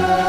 love.